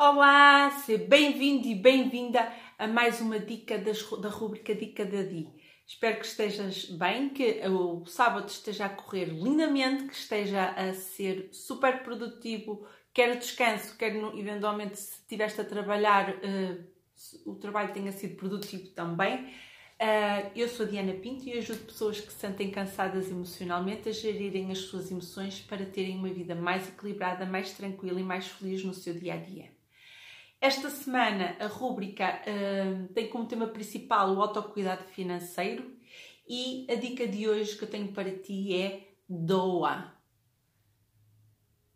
Olá, seja bem-vindo e bem-vinda a mais uma dica das, da rubrica Dica da Di. Espero que estejas bem, que o sábado esteja a correr lindamente, que esteja a ser super produtivo, quer descanso, quer eventualmente se estiveste a trabalhar, uh, o trabalho tenha sido produtivo também. Uh, eu sou a Diana Pinto e ajudo pessoas que se sentem cansadas emocionalmente a gerirem as suas emoções para terem uma vida mais equilibrada, mais tranquila e mais feliz no seu dia a dia. Esta semana a rúbrica uh, tem como tema principal o autocuidado financeiro e a dica de hoje que eu tenho para ti é doa.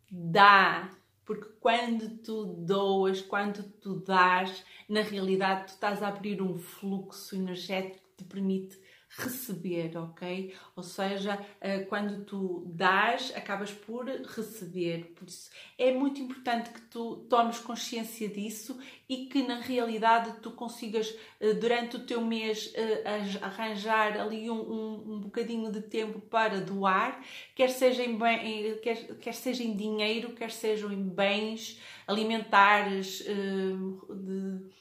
Dá. Porque quando tu doas, quando tu dás, na realidade tu estás a abrir um fluxo energético que te permite receber, ok? Ou seja, eh, quando tu dás, acabas por receber. Por isso é muito importante que tu tomes consciência disso e que na realidade tu consigas eh, durante o teu mês eh, arranjar ali um, um, um bocadinho de tempo para doar, quer seja em, bem, quer, quer seja em dinheiro, quer sejam em bens alimentares, de,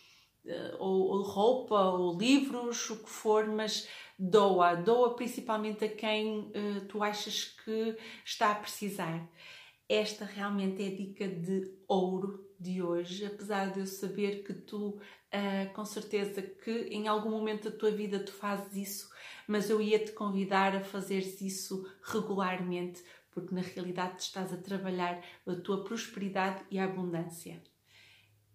ou, ou roupa, ou livros, o que for, mas doa, doa principalmente a quem uh, tu achas que está a precisar. Esta realmente é a dica de ouro de hoje, apesar de eu saber que tu, uh, com certeza, que em algum momento da tua vida tu fazes isso, mas eu ia te convidar a fazeres isso regularmente, porque na realidade estás a trabalhar a tua prosperidade e a abundância.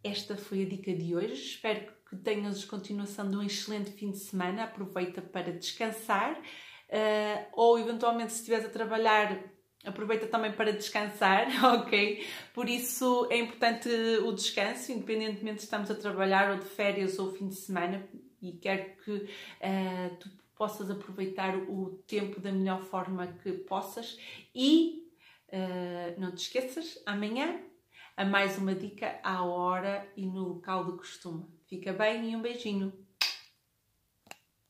Esta foi a dica de hoje. Espero que tenhas continuação de um excelente fim de semana. Aproveita para descansar uh, ou, eventualmente, se estiveres a trabalhar, aproveita também para descansar, ok? Por isso é importante o descanso, independentemente se estamos a trabalhar ou de férias ou fim de semana, e quero que uh, tu possas aproveitar o tempo da melhor forma que possas e uh, não te esqueças, amanhã a mais uma dica à hora e no local de costume. Fica bem e um beijinho!